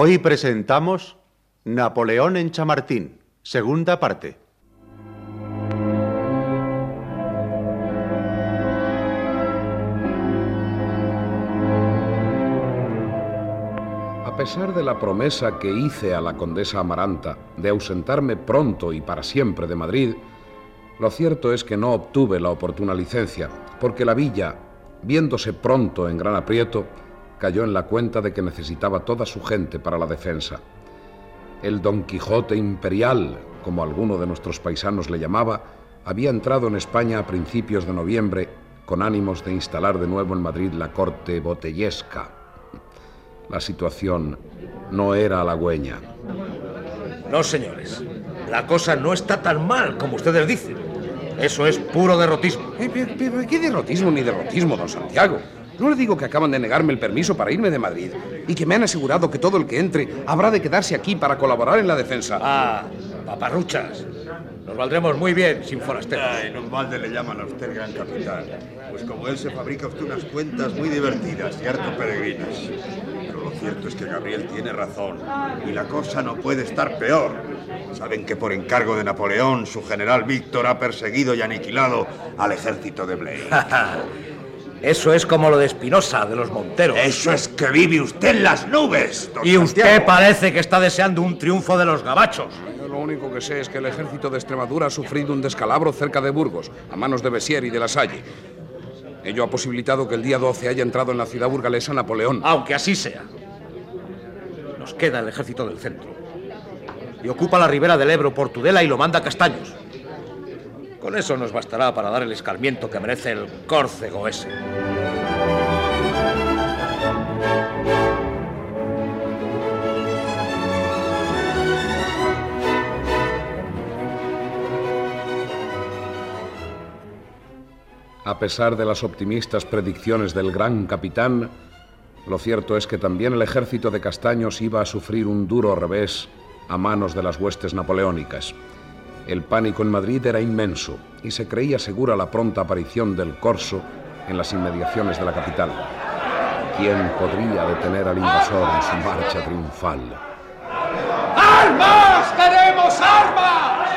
Hoy presentamos Napoleón en Chamartín, segunda parte. A pesar de la promesa que hice a la condesa Amaranta de ausentarme pronto y para siempre de Madrid, lo cierto es que no obtuve la oportuna licencia, porque la villa, viéndose pronto en gran aprieto, cayó en la cuenta de que necesitaba toda su gente para la defensa. El Don Quijote Imperial, como alguno de nuestros paisanos le llamaba, había entrado en España a principios de noviembre con ánimos de instalar de nuevo en Madrid la corte botellesca. La situación no era halagüeña. No, señores. La cosa no está tan mal como ustedes dicen. Eso es puro derrotismo. Eh, ¿qué derrotismo ni derrotismo, don Santiago? No le digo que acaban de negarme el permiso para irme de Madrid y que me han asegurado que todo el que entre habrá de quedarse aquí para colaborar en la defensa. Ah, paparruchas. Nos valdremos muy bien sin forasteros. Ay, los balde le llaman a usted gran capitán. Pues como él se fabrica usted unas cuentas muy divertidas y harto peregrinas. Pero lo cierto es que Gabriel tiene razón y la cosa no puede estar peor. Saben que por encargo de Napoleón, su general Víctor ha perseguido y aniquilado al ejército de Blaine. Eso es como lo de Espinosa, de los Monteros. Eso es que vive usted en las nubes. y usted parece que está deseando un triunfo de los gabachos. Yo lo único que sé es que el ejército de Extremadura ha sufrido un descalabro cerca de Burgos, a manos de Bessier y de La Salle. Ello ha posibilitado que el día 12 haya entrado en la ciudad burgalesa Napoleón. Aunque así sea. Nos queda el ejército del centro. Y ocupa la ribera del Ebro por Tudela y lo manda a Castaños. Con eso nos bastará para dar el escarmiento que merece el córcego ese. A pesar de las optimistas predicciones del gran capitán, lo cierto es que también el ejército de Castaños iba a sufrir un duro revés a manos de las huestes napoleónicas. El pánico en Madrid era inmenso y se creía segura la pronta aparición del corso en las inmediaciones de la capital. ¿Quién podría detener al invasor en su marcha triunfal? ¡Armas! ¡Queremos armas!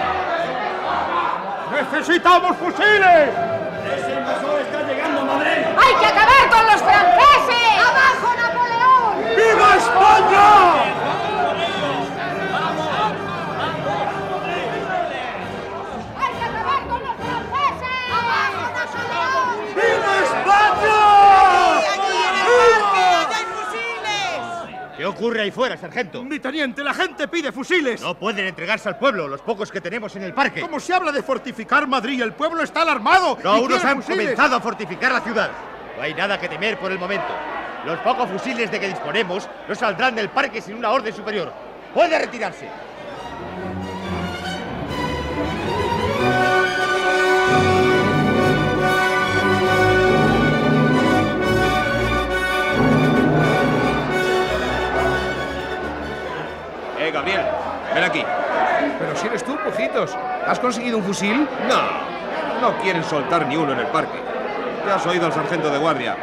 ¡Necesitamos fusiles! ¡Ese invasor está llegando a Madrid! ¡Hay que acabar con los franceses! ¡Abajo, Napoleón! ¡Viva España! Ocurre ahí fuera, sargento? Mi teniente, la gente pide fusiles. No pueden entregarse al pueblo, los pocos que tenemos en el parque. Como se habla de fortificar Madrid, el pueblo está alarmado. No, aún nos han comenzado a fortificar la ciudad. No hay nada que temer por el momento. Los pocos fusiles de que disponemos no saldrán del parque sin una orden superior. Puede retirarse. Gabriel, ven aquí. Pero si eres tú, Pujitos. ¿Has conseguido un fusil? No, no quieren soltar ni uno en el parque. Ya has oído al sargento de guardia.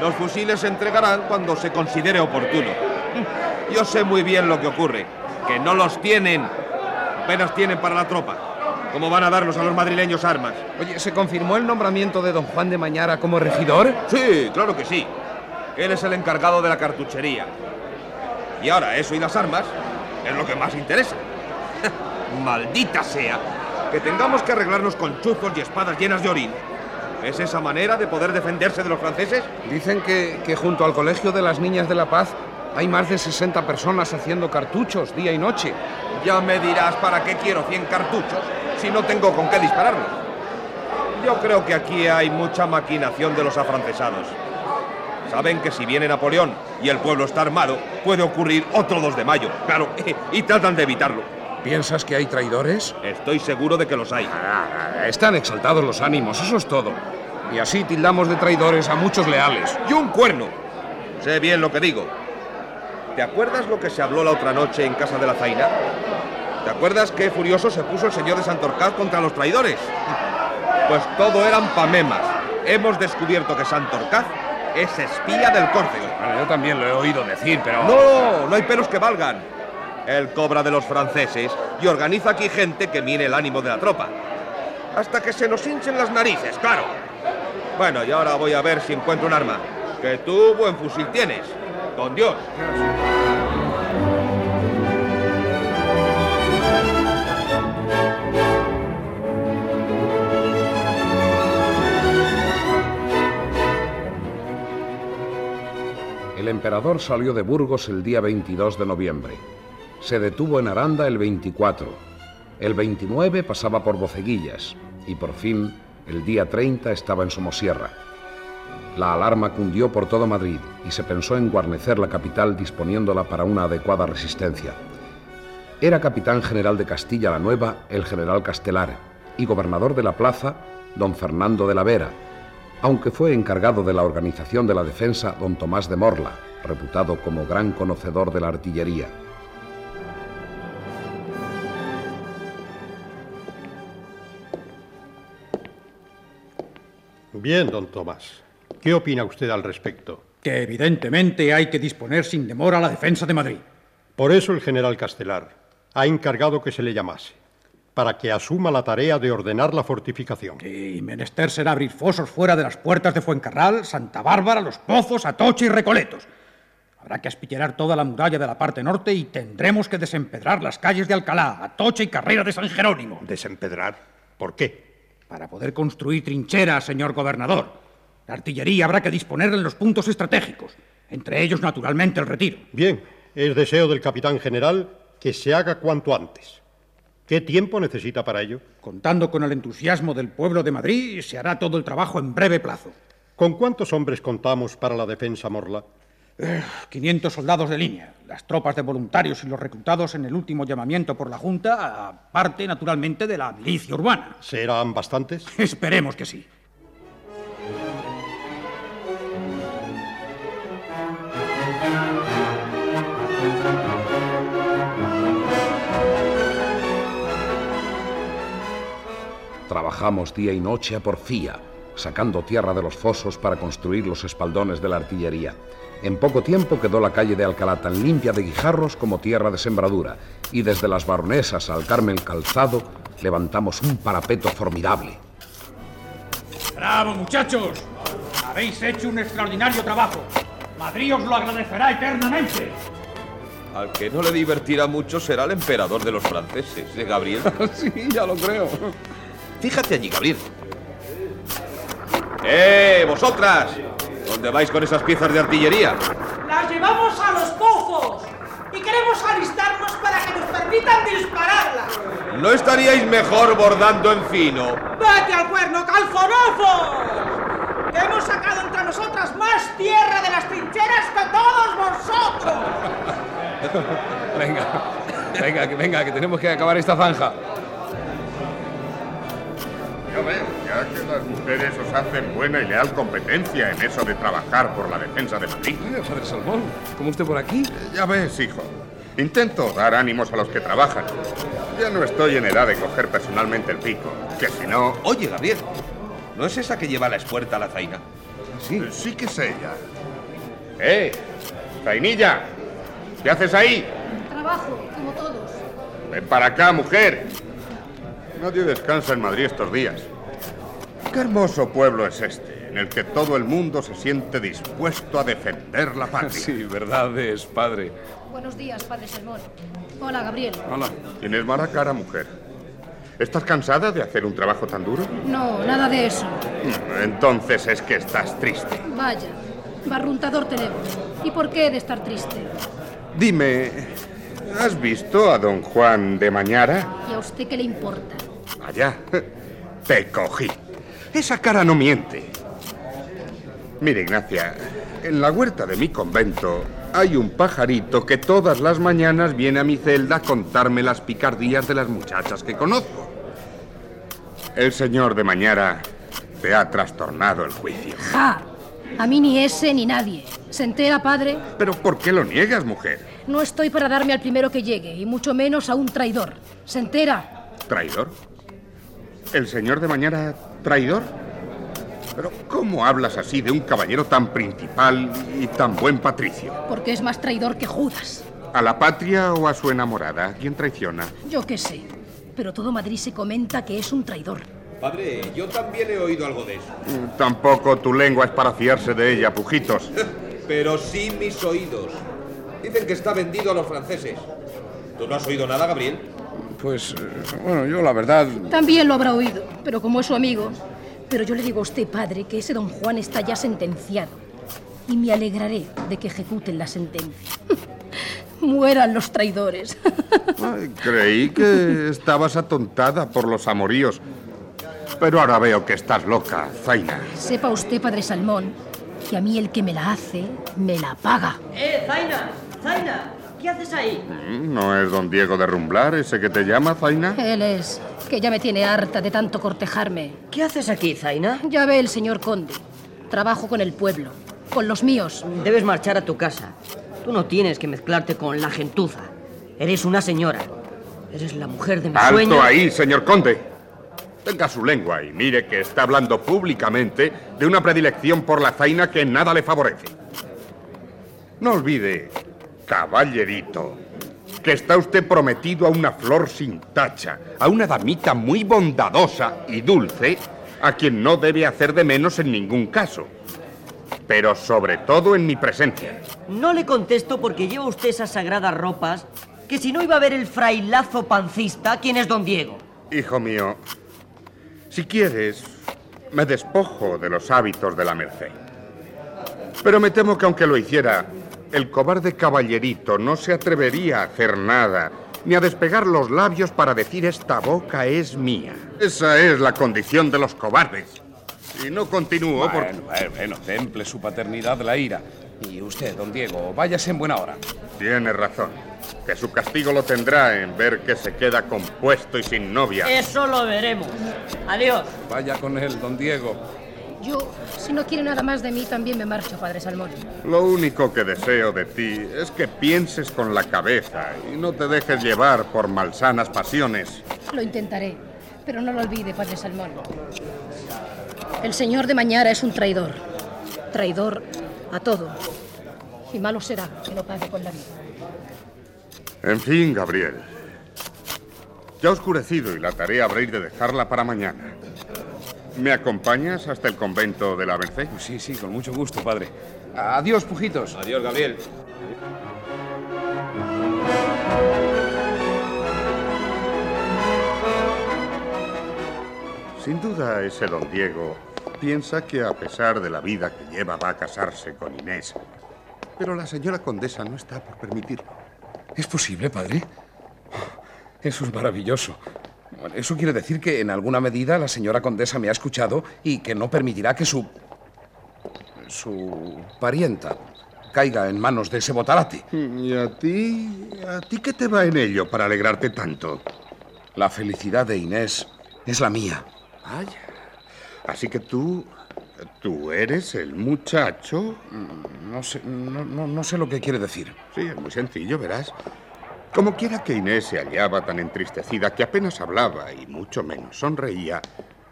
Los fusiles se entregarán cuando se considere oportuno. Yo sé muy bien lo que ocurre. Que no los tienen. Apenas tienen para la tropa. ¿Cómo van a darnos a los madrileños armas? Oye, ¿se confirmó el nombramiento de don Juan de Mañara como regidor? Sí, claro que sí. Él es el encargado de la cartuchería. Y ahora eso y las armas es lo que más interesa. Maldita sea. Que tengamos que arreglarnos con chuzos y espadas llenas de orín. ¿Es esa manera de poder defenderse de los franceses? Dicen que, que junto al Colegio de las Niñas de la Paz hay más de 60 personas haciendo cartuchos día y noche. Ya me dirás para qué quiero 100 cartuchos si no tengo con qué dispararlos. Yo creo que aquí hay mucha maquinación de los afrancesados. Saben que si viene Napoleón y el pueblo está armado, puede ocurrir otro 2 de mayo, claro, y tratan de evitarlo. ¿Piensas que hay traidores? Estoy seguro de que los hay. Ah, están exaltados los ánimos, eso es todo. Y así tildamos de traidores a muchos leales. ¡Y un cuerno! Sé bien lo que digo. ¿Te acuerdas lo que se habló la otra noche en casa de la Zaina? ¿Te acuerdas qué furioso se puso el señor de Santorcaz contra los traidores? Pues todo eran pamemas. Hemos descubierto que Santorcaz es espía del Córcego. Bueno, yo también lo he oído decir, pero... No, no hay pelos que valgan. Él cobra de los franceses y organiza aquí gente que mire el ánimo de la tropa. Hasta que se nos hinchen las narices, claro. Bueno, y ahora voy a ver si encuentro un arma. Que tú buen fusil tienes. Con Dios. Emperador salió de Burgos el día 22 de noviembre. Se detuvo en Aranda el 24. El 29 pasaba por Boceguillas y por fin el día 30 estaba en Somosierra. La alarma cundió por todo Madrid y se pensó en guarnecer la capital disponiéndola para una adecuada resistencia. Era capitán general de Castilla la Nueva el general Castelar y gobernador de la plaza don Fernando de la Vera, aunque fue encargado de la organización de la defensa don Tomás de Morla, reputado como gran conocedor de la artillería. Bien, don Tomás. ¿Qué opina usted al respecto? Que evidentemente hay que disponer sin demora la defensa de Madrid. Por eso el general Castelar ha encargado que se le llamase, para que asuma la tarea de ordenar la fortificación. Y menester será abrir fosos fuera de las puertas de Fuencarral, Santa Bárbara, Los Pozos, Atocha y Recoletos. Habrá que aspillerar toda la muralla de la parte norte y tendremos que desempedrar las calles de Alcalá, Atocha y Carrera de San Jerónimo. ¿Desempedrar? ¿Por qué? Para poder construir trincheras, señor gobernador. La artillería habrá que disponer en los puntos estratégicos, entre ellos, naturalmente, el retiro. Bien, es deseo del capitán general que se haga cuanto antes. ¿Qué tiempo necesita para ello? Contando con el entusiasmo del pueblo de Madrid, se hará todo el trabajo en breve plazo. ¿Con cuántos hombres contamos para la defensa Morla? Eh, 500 soldados de línea, las tropas de voluntarios y los reclutados en el último llamamiento por la Junta, aparte, naturalmente, de la milicia urbana. ¿Serán bastantes? Esperemos que sí. Trabajamos día y noche a porfía, sacando tierra de los fosos para construir los espaldones de la artillería. En poco tiempo quedó la calle de Alcalá tan limpia de guijarros como tierra de sembradura, y desde las baronesas al Carmen Calzado levantamos un parapeto formidable. ¡Bravo, muchachos! Habéis hecho un extraordinario trabajo. Madrid os lo agradecerá eternamente. Al que no le divertirá mucho será el emperador de los franceses, ¿eh, Gabriel? sí, ya lo creo. Fíjate allí, Gabriel. ¡Eh, vosotras! ¿Dónde vais con esas piezas de artillería? Las llevamos a los pozos y queremos alistarnos para que nos permitan dispararlas. ¿No estaríais mejor bordando en fino? ¡Vete al cuerno, calzonazos! Que hemos sacado entre nosotras más tierra de las trincheras que todos vosotros. venga, venga, venga, que tenemos que acabar esta zanja. Ya veo, ya que las mujeres os hacen buena y leal competencia en eso de trabajar por la defensa de Madrid. Eh, padre Salmón, ¿cómo usted por aquí? Ya ves, hijo. Intento dar ánimos a los que trabajan. Ya no estoy en edad de coger personalmente el pico, que si no... Oye, Gabriel, ¿no es esa que lleva la espuerta a la zaina? Sí. Sí que es ella. ¡Eh! ¡Zainilla! ¿Qué haces ahí? Trabajo, como todos. Ven para acá, mujer. Nadie descansa en Madrid estos días. Qué hermoso pueblo es este, en el que todo el mundo se siente dispuesto a defender la patria. Sí, verdad es, padre. Buenos días, padre Salmón. Hola, Gabriel. Hola. Tienes mala cara, mujer. ¿Estás cansada de hacer un trabajo tan duro? No, nada de eso. Entonces es que estás triste. Vaya, barruntador tenemos. ¿Y por qué he de estar triste? Dime, ¿has visto a don Juan de Mañara? ¿Y a usted qué le importa? Allá. Te cogí. Esa cara no miente. Mire, Ignacia, en la huerta de mi convento hay un pajarito que todas las mañanas viene a mi celda a contarme las picardías de las muchachas que conozco. El señor de Mañara te ha trastornado el juicio. ¡Ja! A mí ni ese ni nadie. ¿Se entera, padre? ¿Pero por qué lo niegas, mujer? No estoy para darme al primero que llegue, y mucho menos a un traidor. ¿Se entera? ¿Traidor? ¿El señor de Mañara traidor? Pero ¿cómo hablas así de un caballero tan principal y tan buen patricio? Porque es más traidor que Judas. ¿A la patria o a su enamorada? ¿A quién traiciona? Yo qué sé. Pero todo Madrid se comenta que es un traidor. Padre, yo también he oído algo de eso. Mm, Tampoco tu lengua es para fiarse de ella, pujitos. Pero sí mis oídos. Dicen que está vendido a los franceses. ¿Tú no has oído nada, Gabriel? Pues, eh, bueno, yo la verdad... También lo habrá oído, pero como es su amigo. Pero yo le digo a usted, padre, que ese don Juan está ya sentenciado. Y me alegraré de que ejecuten la sentencia. Mueran los traidores. Ay, creí que estabas atontada por los amoríos. Pero ahora veo que estás loca, Zaina. Sepa usted, padre Salmón, que a mí el que me la hace, me la paga. ¡Eh, Zaina! ¡Zaina! ¿Qué haces ahí? Mm, ¿No es don Diego de Rumblar ese que te llama, Zaina? Él es, que ya me tiene harta de tanto cortejarme. ¿Qué haces aquí, Zaina? Ya ve el señor conde. Trabajo con el pueblo, con los míos. Debes marchar a tu casa. Tú no tienes que mezclarte con la gentuza. Eres una señora. Eres la mujer de mi ¡Alto sueño. ahí, señor conde! Tenga su lengua y mire que está hablando públicamente de una predilección por la zaina que nada le favorece. No olvide, caballerito, que está usted prometido a una flor sin tacha, a una damita muy bondadosa y dulce, a quien no debe hacer de menos en ningún caso. Pero sobre todo en mi presencia. No le contesto porque lleva usted esas sagradas ropas que si no iba a ver el frailazo pancista, ¿quién es don Diego? Hijo mío, si quieres, me despojo de los hábitos de la merced. Pero me temo que aunque lo hiciera, el cobarde caballerito no se atrevería a hacer nada, ni a despegar los labios para decir esta boca es mía. Esa es la condición de los cobardes. Y no continúo Bueno, bueno, bueno, temple su paternidad la ira. Y usted, don Diego, váyase en buena hora. Tiene razón. Que su castigo lo tendrá en ver que se queda compuesto y sin novia. Eso lo veremos. Adiós. Vaya con él, don Diego. Yo, si no quiere nada más de mí, también me marcho, padre Salmón. Lo único que deseo de ti es que pienses con la cabeza y no te dejes llevar por malsanas pasiones. Lo intentaré, pero no lo olvide, padre Salmón. El señor de Mañara es un traidor. Traidor a todo. Y malo será que lo pague con la vida. En fin, Gabriel. Ya ha oscurecido y la tarea habréis de dejarla para mañana. ¿Me acompañas hasta el convento de la Merced? Sí, sí, con mucho gusto, padre. Adiós, pujitos. Adiós, Gabriel. Sin duda, ese don Diego piensa que a pesar de la vida que lleva va a casarse con Inés. Pero la señora condesa no está por permitirlo. ¿Es posible, padre? Eso es maravilloso. Eso quiere decir que en alguna medida la señora condesa me ha escuchado y que no permitirá que su... su parienta caiga en manos de ese botarate. ¿Y a ti? ¿A ti qué te va en ello para alegrarte tanto? La felicidad de Inés es la mía. Vaya. Así que tú... ¿Tú eres el muchacho? No sé, no, no- no sé lo que quiere decir. Sí, es muy sencillo, verás. Como quiera que Inés se hallaba tan entristecida que apenas hablaba y mucho menos sonreía,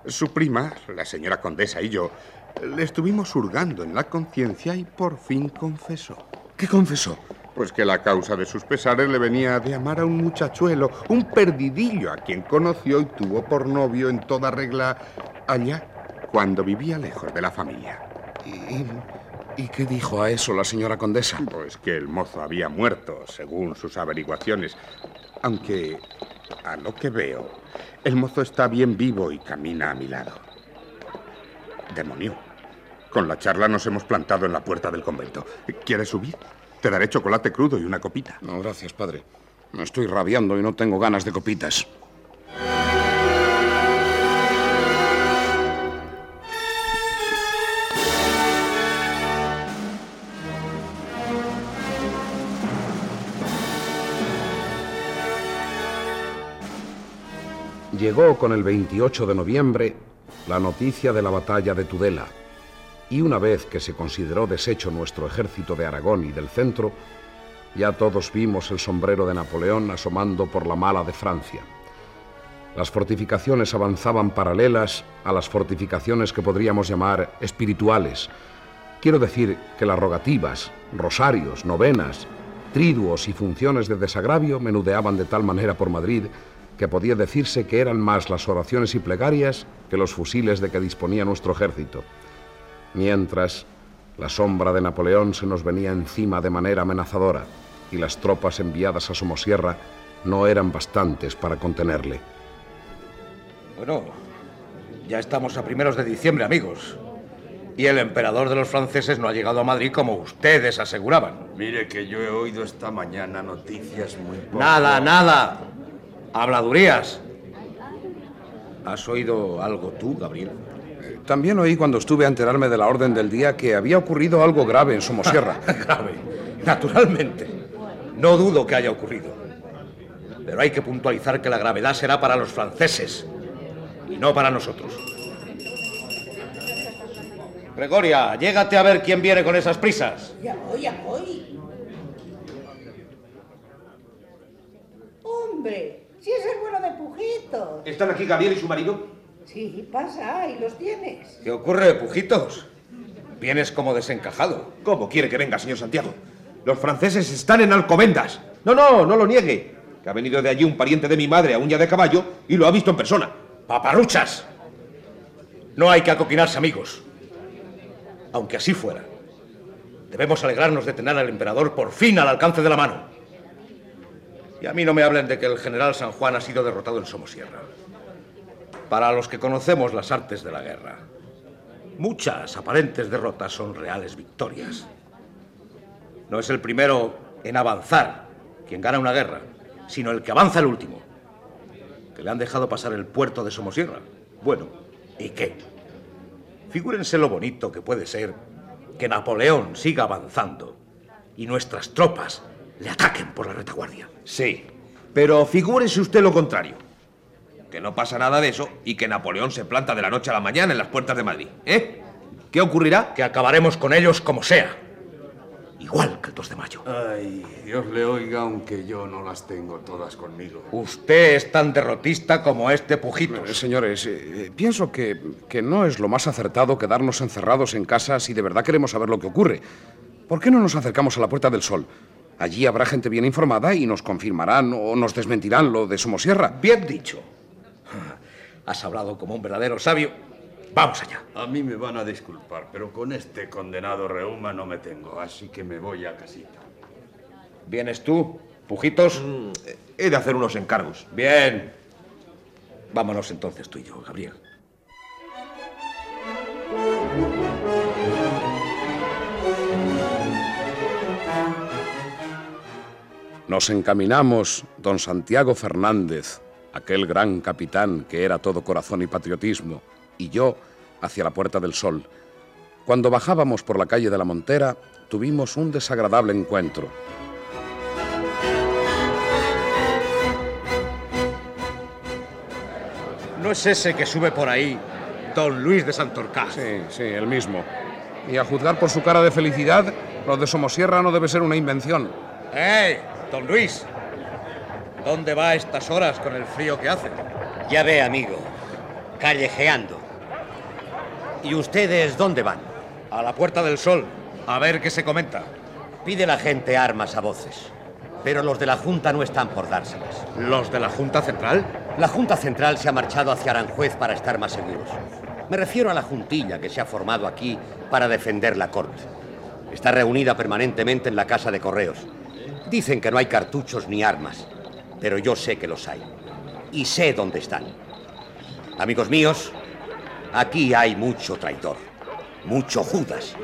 su prima, la señora condesa y yo, le estuvimos hurgando en la conciencia y por fin confesó. ¿Qué confesó? Pues que la causa de sus pesares le venía de amar a un muchachuelo, un perdidillo a quien conoció y tuvo por novio en toda regla allá, cuando vivía lejos de la familia. ¿Y, y qué dijo a eso la señora condesa? Pues que el mozo había muerto, según sus averiguaciones. Aunque, a lo que veo, el mozo está bien vivo y camina a mi lado. Demonio. Con la charla nos hemos plantado en la puerta del convento. ¿Quieres subir? Te daré chocolate crudo y una copita. No, gracias, padre. Me estoy rabiando y no tengo ganas de copitas. Llegó con el 28 de noviembre la noticia de la batalla de Tudela, y una vez que se consideró deshecho nuestro ejército de Aragón y del centro, ya todos vimos el sombrero de Napoleón asomando por la mala de Francia. Las fortificaciones avanzaban paralelas a las fortificaciones que podríamos llamar espirituales. Quiero decir que las rogativas, rosarios, novenas, triduos y funciones de desagravio menudeaban de tal manera por Madrid que podía decirse que eran más las oraciones y plegarias que los fusiles de que disponía nuestro ejército. Mientras, la sombra de Napoleón se nos venía encima de manera amenazadora y las tropas enviadas a Somosierra no eran bastantes para contenerle. Bueno, ya estamos a primeros de diciembre, amigos. Y el emperador de los franceses no ha llegado a Madrid como ustedes aseguraban. Mire que yo he oído esta mañana noticias muy poco... Nada, nada. Habladurías. ¿Has oído algo tú, Gabriel? También oí cuando estuve a enterarme de la orden del día que había ocurrido algo grave en Somosierra. grave, naturalmente. No dudo que haya ocurrido. Pero hay que puntualizar que la gravedad será para los franceses y no para nosotros. Gregoria, llégate a ver quién viene con esas prisas. Ya voy, ya voy. Hombre, si es el bueno de Pujitos. ¿Están aquí Gabriel y su marido? Sí, pasa, ahí los tienes. ¿Qué ocurre, Pujitos? Vienes como desencajado. ¿Cómo quiere que venga, señor Santiago? Los franceses están en Alcobendas. No, no, no lo niegue. Que ha venido de allí un pariente de mi madre a uña de caballo y lo ha visto en persona. ¡Paparuchas! No hay que acoquinarse, amigos. Aunque así fuera, debemos alegrarnos de tener al emperador por fin al alcance de la mano. Y a mí no me hablen de que el general San Juan ha sido derrotado en Somosierra. Para los que conocemos las artes de la guerra, muchas aparentes derrotas son reales victorias. No es el primero en avanzar quien gana una guerra, sino el que avanza el último. Que le han dejado pasar el puerto de Somosierra. Bueno, ¿y qué? Figúrense lo bonito que puede ser que Napoleón siga avanzando y nuestras tropas le ataquen por la retaguardia. Sí, pero figúrese usted lo contrario. Que no pasa nada de eso y que Napoleón se planta de la noche a la mañana en las puertas de Madrid. ¿Eh? ¿Qué ocurrirá? Que acabaremos con ellos como sea. Igual que el 2 de mayo. Ay, Dios le oiga, aunque yo no las tengo todas conmigo. Usted es tan derrotista como este Pujito. Eh, señores, eh, eh, pienso que, que no es lo más acertado quedarnos encerrados en casa si de verdad queremos saber lo que ocurre. ¿Por qué no nos acercamos a la Puerta del Sol? Allí habrá gente bien informada y nos confirmarán o nos desmentirán lo de Somosierra. Bien dicho. Has hablado como un verdadero sabio. Vamos allá. A mí me van a disculpar, pero con este condenado reuma no me tengo, así que me voy a casita. ¿Vienes tú, Pujitos? Mm, he de hacer unos encargos. Bien. Vámonos entonces tú y yo, Gabriel. Nos encaminamos, don Santiago Fernández, aquel gran capitán que era todo corazón y patriotismo, y yo hacia la Puerta del Sol. Cuando bajábamos por la calle de la Montera, tuvimos un desagradable encuentro. ¿No es ese que sube por ahí, don Luis de Santorcaz? Sí, sí, el mismo. Y a juzgar por su cara de felicidad, lo de Somosierra no debe ser una invención. ¡Eh, don Luis! ¿Dónde va a estas horas con el frío que hace? Ya ve, amigo. Callejeando. ¿Y ustedes dónde van? A la Puerta del Sol, a ver qué se comenta. Pide la gente armas a voces. Pero los de la Junta no están por dárselas. ¿Los de la Junta Central? La Junta Central se ha marchado hacia Aranjuez para estar más seguros. Me refiero a la juntilla que se ha formado aquí para defender la corte. Está reunida permanentemente en la casa de correos. Dicen que no hay cartuchos ni armas, pero yo sé que los hay. Y sé dónde están. Amigos míos, aquí hay mucho traidor, mucho Judas.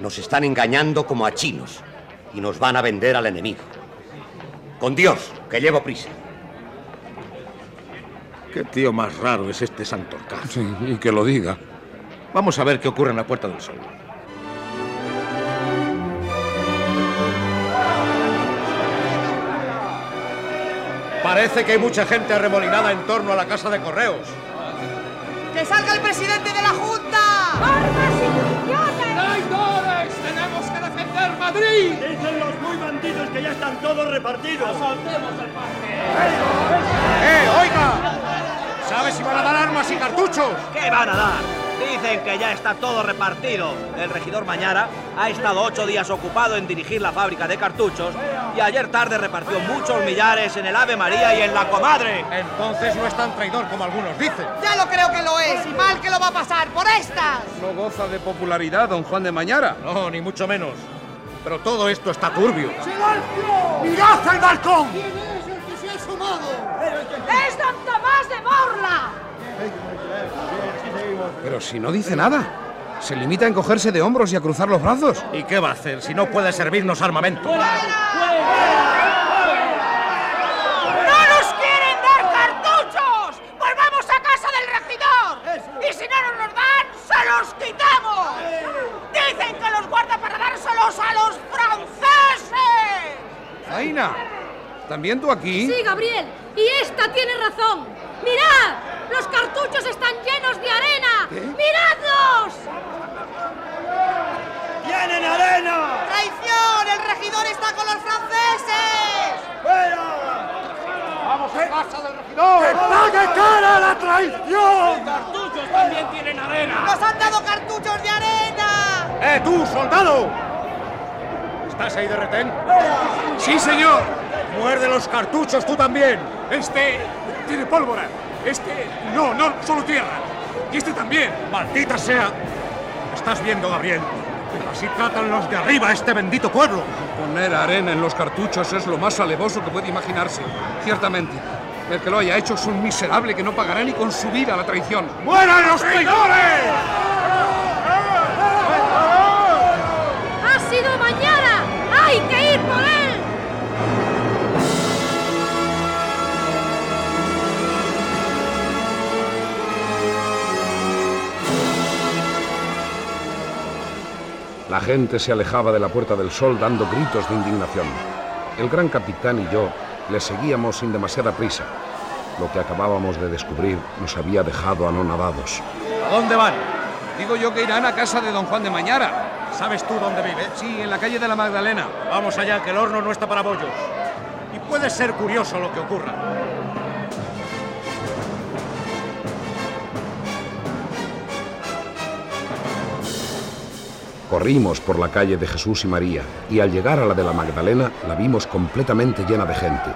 Nos están engañando como a chinos y nos van a vender al enemigo. Con Dios, que llevo prisa. Qué tío más raro es este Santorcaz. Sí, y que lo diga. Vamos a ver qué ocurre en la Puerta del Sol. Parece que hay mucha gente arremolinada en torno a la casa de correos. ¡Que salga el presidente de la Junta! ¡Armas y municiones! ¡Traidores! ¡Tenemos que defender Madrid! Dicen los muy bandidos que ya están todos repartidos. ¡Soltemos el parque! ¡Eh, oiga! ¿Sabes si van a dar armas y cartuchos? ¿Qué van a dar? Dicen que ya está todo repartido. El regidor Mañara ha estado ocho días ocupado en dirigir la fábrica de cartuchos y ayer tarde repartió muchos millares en el Ave María y en la Comadre. Entonces no es tan traidor como algunos dicen. Ya lo creo que lo es y mal que lo va a pasar por estas. No goza de popularidad, don Juan de Mañara. No, ni mucho menos. Pero todo esto está turbio. ¡Silencio! ¡Mirad el balcón! ¿Quién es el que se ha asomado? ¡Es don Tomás de Morla! Pero si no dice nada. Se limita a encogerse de hombros y a cruzar los brazos. ¿Y qué va a hacer si no puede servirnos armamento? ¡No nos quieren dar cartuchos! ¡Volvamos a casa del regidor! Y si no nos los dan, ¡se los quitamos! Dicen que los guarda para dárselos a los franceses. Zaina, ¿también tú aquí? Sí, Gabriel. Y esta tiene razón. ¡Mirad! ¡Los cartuchos están llenos de arena! ¡Miradlos! ¡Tienen arena! ¡Traición! ¡El regidor está con los franceses! ¡Fuera! ¡Vamos a casa del regidor! ¡Que pague cara la traición! ¡Los cartuchos también tienen arena! ¡Nos han dado cartuchos de arena! ¡Eh, tú, soldado! ¿Estás ahí de retén? Sí, señor. Muerde los cartuchos tú también. Este tiene pólvora. Este no, no, solo tierra. Y este también. Maldita sea. ¿Estás viendo, Gabriel? Así tratan los de arriba a este bendito pueblo. Poner arena en los cartuchos es lo más alevoso que puede imaginarse. Ciertamente. El que lo haya hecho es un miserable que no pagará ni con su vida la traición. ¡Mueran los traidores! La gente se alejaba de la Puerta del Sol dando gritos de indignación. El gran capitán y yo le seguíamos sin demasiada prisa. Lo que acabábamos de descubrir nos había dejado anonadados. ¿A dónde van? Digo yo que irán a casa de don Juan de Mañara. ¿Sabes tú dónde vive? Sí, en la calle de la Magdalena. Vamos allá, que el horno no está para bollos. Y puede ser curioso lo que ocurra. Corrimos por la calle de Jesús y María y al llegar a la de la Magdalena la vimos completamente llena de gente.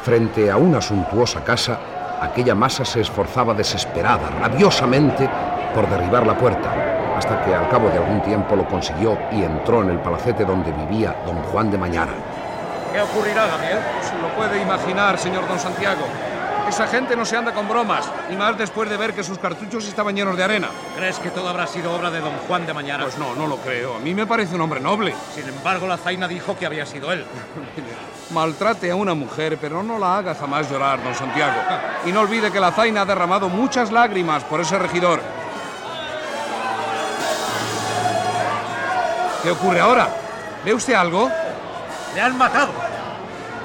Frente a una suntuosa casa, aquella masa se esforzaba desesperada, rabiosamente, por derribar la puerta, hasta que al cabo de algún tiempo lo consiguió y entró en el palacete donde vivía don Juan de Mañara. ¿Qué ocurrirá, Gabriel? Se lo puede imaginar, señor don Santiago. Esa gente no se anda con bromas, y más después de ver que sus cartuchos estaban llenos de arena. ¿Crees que todo habrá sido obra de don Juan de Mañara? Pues no, no lo creo. A mí me parece un hombre noble. Sin embargo, la zaina dijo que había sido él. Maltrate a una mujer, pero no la haga jamás llorar, don Santiago. Y no olvide que la zaina ha derramado muchas lágrimas por ese regidor. ¿Qué ocurre ahora? ¿Ve usted algo? ¡Le han matado!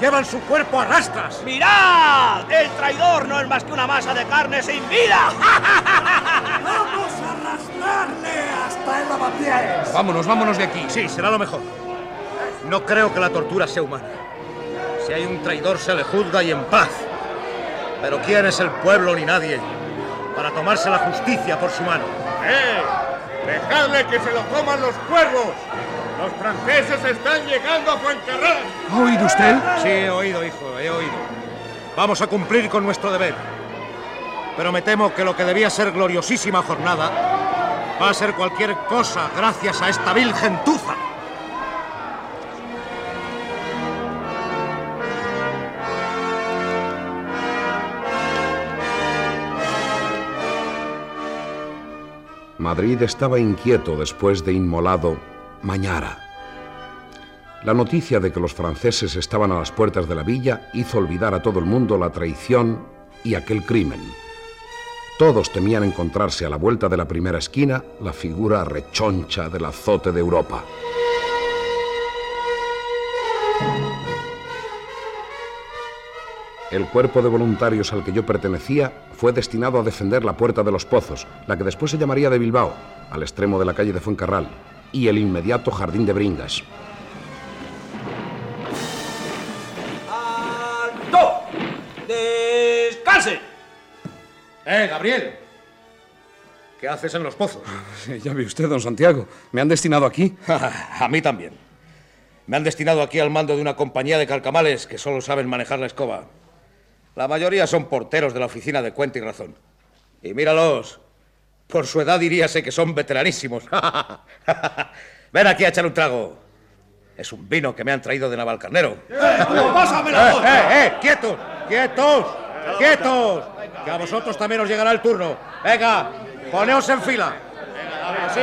¡Llevan su cuerpo a rastras! ¡Mirad! El traidor no es más que una masa de carne sin vida. ¡Vamos a arrastrarle hasta el lavapiés! Vámonos, vámonos de aquí. Sí, será lo mejor. No creo que la tortura sea humana. Si hay un traidor se le juzga y en paz. Pero ¿quién es el pueblo ni nadie para tomarse la justicia por su mano? ¡Eh! ¡Dejadle que se lo coman los cuervos! Los franceses están llegando a Fuencarral. ¿Ha oído usted? Sí, he oído, hijo, he oído. Vamos a cumplir con nuestro deber. Pero me temo que lo que debía ser gloriosísima jornada va a ser cualquier cosa gracias a esta vil gentuza. Madrid estaba inquieto después de inmolado Mañara. La noticia de que los franceses estaban a las puertas de la villa hizo olvidar a todo el mundo la traición y aquel crimen. Todos temían encontrarse a la vuelta de la primera esquina la figura rechoncha del azote de Europa. El cuerpo de voluntarios al que yo pertenecía fue destinado a defender la Puerta de los Pozos, la que después se llamaría de Bilbao, al extremo de la calle de Fuencarral, y el inmediato Jardín de Bringas. ¡Alto! ¡Descanse! ¡Eh, Gabriel! ¿Qué haces en los pozos? Ya ve usted, don Santiago. Me han destinado aquí. a mí también. Me han destinado aquí al mando de una compañía de carcamales que solo saben manejar la escoba. La mayoría son porteros de la oficina de cuenta y razón. Y míralos. Por su edad diríase que son veteranísimos. Ven aquí a echar un trago. Es un vino que me han traído de Navalcarnero. ¡Pásame ¡Eh, la voz! eh, eh! ¡Quietos! ¡Quietos! ¡Quietos! Que a vosotros también os llegará el turno. Venga, poneos en fila. Así.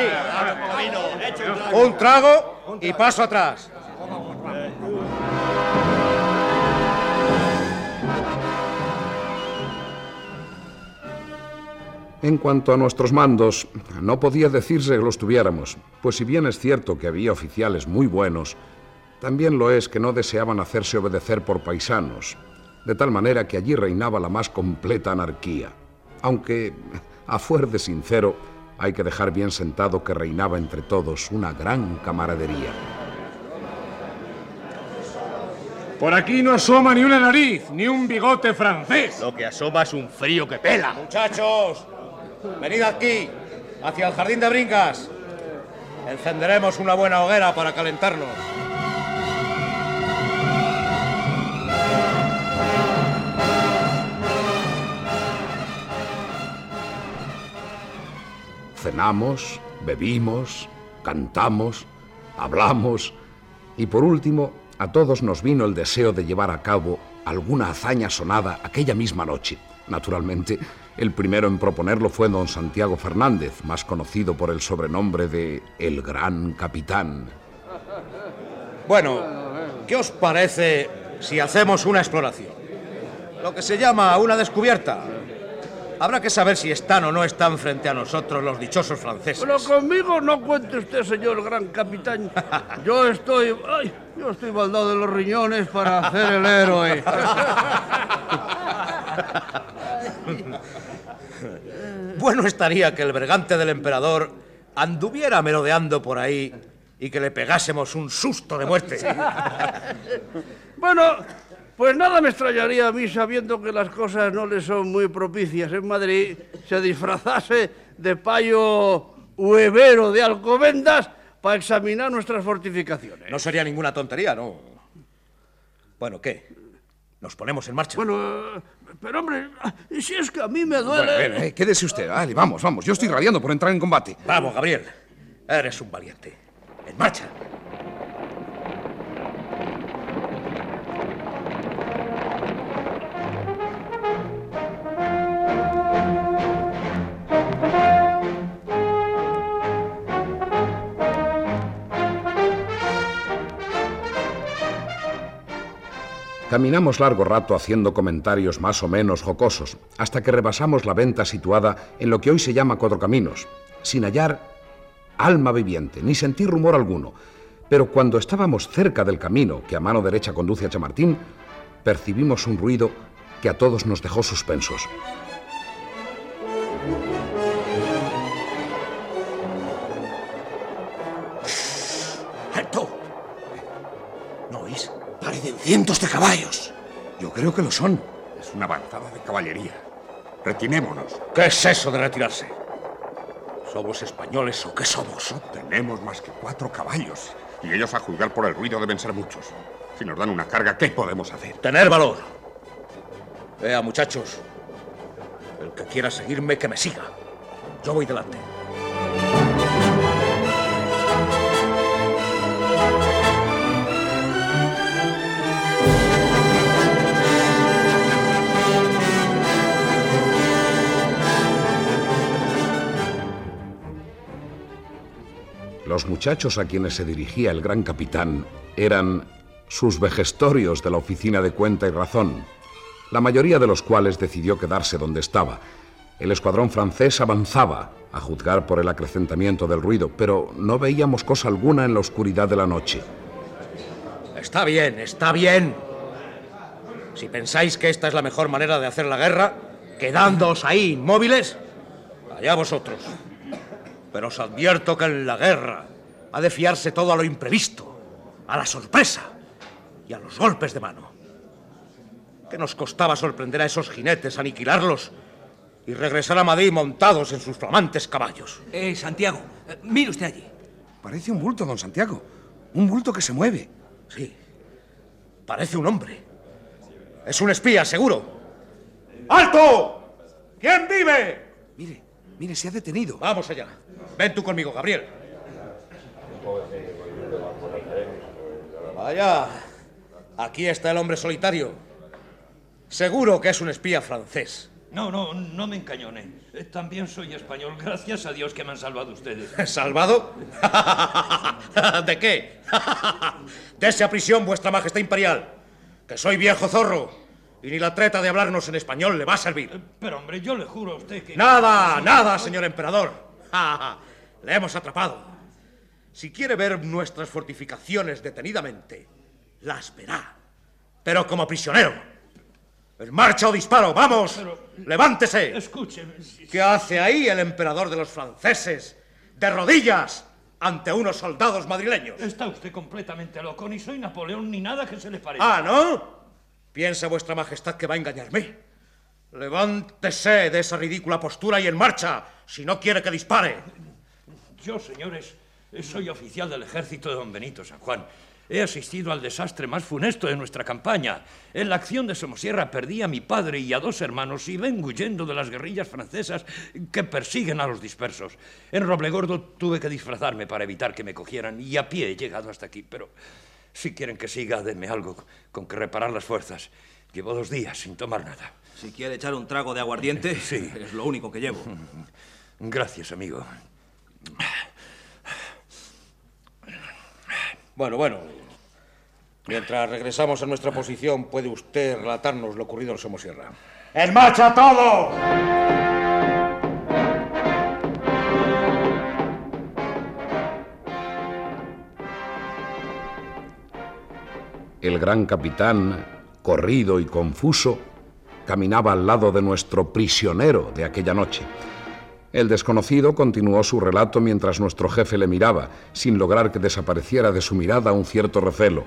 Un trago y paso atrás. En cuanto a nuestros mandos, no podía decirse que los tuviéramos, pues si bien es cierto que había oficiales muy buenos, también lo es que no deseaban hacerse obedecer por paisanos, de tal manera que allí reinaba la más completa anarquía, aunque, a fuer de sincero, hay que dejar bien sentado que reinaba entre todos una gran camaradería. Por aquí no asoma ni una nariz, ni un bigote francés. Lo que asoma es un frío que pela. Muchachos, venid aquí, hacia el jardín de brincas. Encenderemos una buena hoguera para calentarnos. Cenamos, bebimos, cantamos, hablamos y por último a todos nos vino el deseo de llevar a cabo alguna hazaña sonada aquella misma noche. Naturalmente, el primero en proponerlo fue don Santiago Fernández, más conocido por el sobrenombre de El Gran Capitán. Bueno, ¿qué os parece si hacemos una exploración? Lo que se llama una descubierta. Habrá que saber si están o no están frente a nosotros los dichosos franceses. Pero conmigo no cuente usted, señor gran capitán. Yo estoy. Ay, yo estoy baldado de los riñones para hacer el héroe. Bueno estaría que el bergante del emperador anduviera merodeando por ahí y que le pegásemos un susto de muerte. Bueno, pues nada me extrañaría a mí sabiendo que las cosas no le son muy propicias en Madrid se disfrazase de payo huevero de Alcobendas para examinar nuestras fortificaciones. No sería ninguna tontería, ¿no? Bueno, ¿qué? ¿Nos ponemos en marcha? Bueno, pero hombre, si es que a mí me duele... Bueno, eh, quédese usted. Vale, vamos, vamos. Yo estoy radiando por entrar en combate. Vamos, Gabriel. Eres un valiente. En marcha. Caminamos largo rato haciendo comentarios más o menos jocosos, hasta que rebasamos la venta situada en lo que hoy se llama Cuatro Caminos, sin hallar alma viviente, ni sentir rumor alguno. Pero cuando estábamos cerca del camino que a mano derecha conduce a Chamartín, percibimos un ruido que a todos nos dejó suspensos. Cientos de caballos. Yo creo que lo son. Es una avanzada de caballería. Retirémonos. ¿Qué es eso de retirarse? ¿Somos españoles o qué somos? No tenemos más que cuatro caballos. Y ellos, a juzgar por el ruido, deben ser muchos. Si nos dan una carga, ¿qué podemos hacer? Tener valor. Vea, muchachos. El que quiera seguirme, que me siga. Yo voy delante. Los muchachos a quienes se dirigía el gran capitán eran sus vejestorios de la oficina de cuenta y razón, la mayoría de los cuales decidió quedarse donde estaba. El escuadrón francés avanzaba, a juzgar por el acrecentamiento del ruido, pero no veíamos cosa alguna en la oscuridad de la noche. Está bien, está bien. Si pensáis que esta es la mejor manera de hacer la guerra, quedándoos ahí inmóviles, allá vosotros. Pero os advierto que en la guerra ha de fiarse todo a lo imprevisto, a la sorpresa y a los golpes de mano. ¿Qué nos costaba sorprender a esos jinetes, aniquilarlos y regresar a Madrid montados en sus flamantes caballos? Eh, Santiago, eh, mire usted allí. Parece un bulto, don Santiago. Un bulto que se mueve. Sí. Parece un hombre. Es un espía, seguro. ¡Alto! ¿Quién vive? Mire, mire, se ha detenido. Vamos allá. Ven tú conmigo, Gabriel. Vaya. Aquí está el hombre solitario. Seguro que es un espía francés. No, no, no me encañone. También soy español. Gracias a Dios que me han salvado ustedes. ¿Salvado? ¿De qué? Dese a prisión, vuestra majestad imperial. Que soy viejo zorro. Y ni la treta de hablarnos en español le va a servir. Pero, hombre, yo le juro a usted que... Nada, nada, señor emperador. le hemos atrapado. Si quiere ver nuestras fortificaciones detenidamente, las verá. Pero como prisionero. En marcha o disparo, vamos. Levántese. Escúcheme. ¿Qué hace ahí el emperador de los franceses? De rodillas ante unos soldados madrileños. Está usted completamente loco. Ni soy Napoleón ni nada que se le parezca. Ah, ¿no? Piensa vuestra majestad que va a engañarme. Levántese de esa ridícula postura y en marcha, si no quiere que dispare. Yo, señores, soy oficial del ejército de don Benito San Juan. He asistido al desastre más funesto de nuestra campaña. En la acción de Somosierra perdí a mi padre y a dos hermanos y vengo huyendo de las guerrillas francesas que persiguen a los dispersos. En Roblegordo tuve que disfrazarme para evitar que me cogieran y a pie he llegado hasta aquí. Pero si quieren que siga, denme algo con que reparar las fuerzas. Llevo dos días sin tomar nada. Si quiere echar un trago de aguardiente, Sí. es lo único que llevo. Gracias, amigo. Bueno, bueno. Mientras regresamos a nuestra posición, puede usted relatarnos lo ocurrido en Somosierra. ¡En marcha todo! El gran capitán, corrido y confuso, caminaba al lado de nuestro prisionero de aquella noche. El desconocido continuó su relato mientras nuestro jefe le miraba, sin lograr que desapareciera de su mirada un cierto recelo.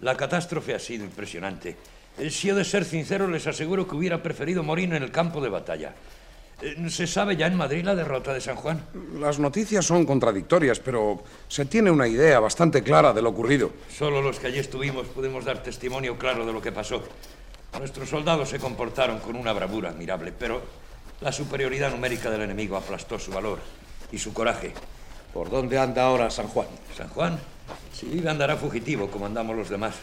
La catástrofe ha sido impresionante. Eh, Si he de ser sincero, les aseguro que hubiera preferido morir en el campo de batalla. Eh, ¿Se sabe ya en Madrid la derrota de San Juan? Las noticias son contradictorias, pero se tiene una idea bastante clara de lo ocurrido. Solo los que allí estuvimos podemos dar testimonio claro de lo que pasó. Nuestros soldados se comportaron con una bravura admirable, pero la superioridad numérica del enemigo aplastó su valor y su coraje. ¿Por dónde anda ahora San Juan? ¿San Juan? Si vive andará fugitivo, como andamos los demás.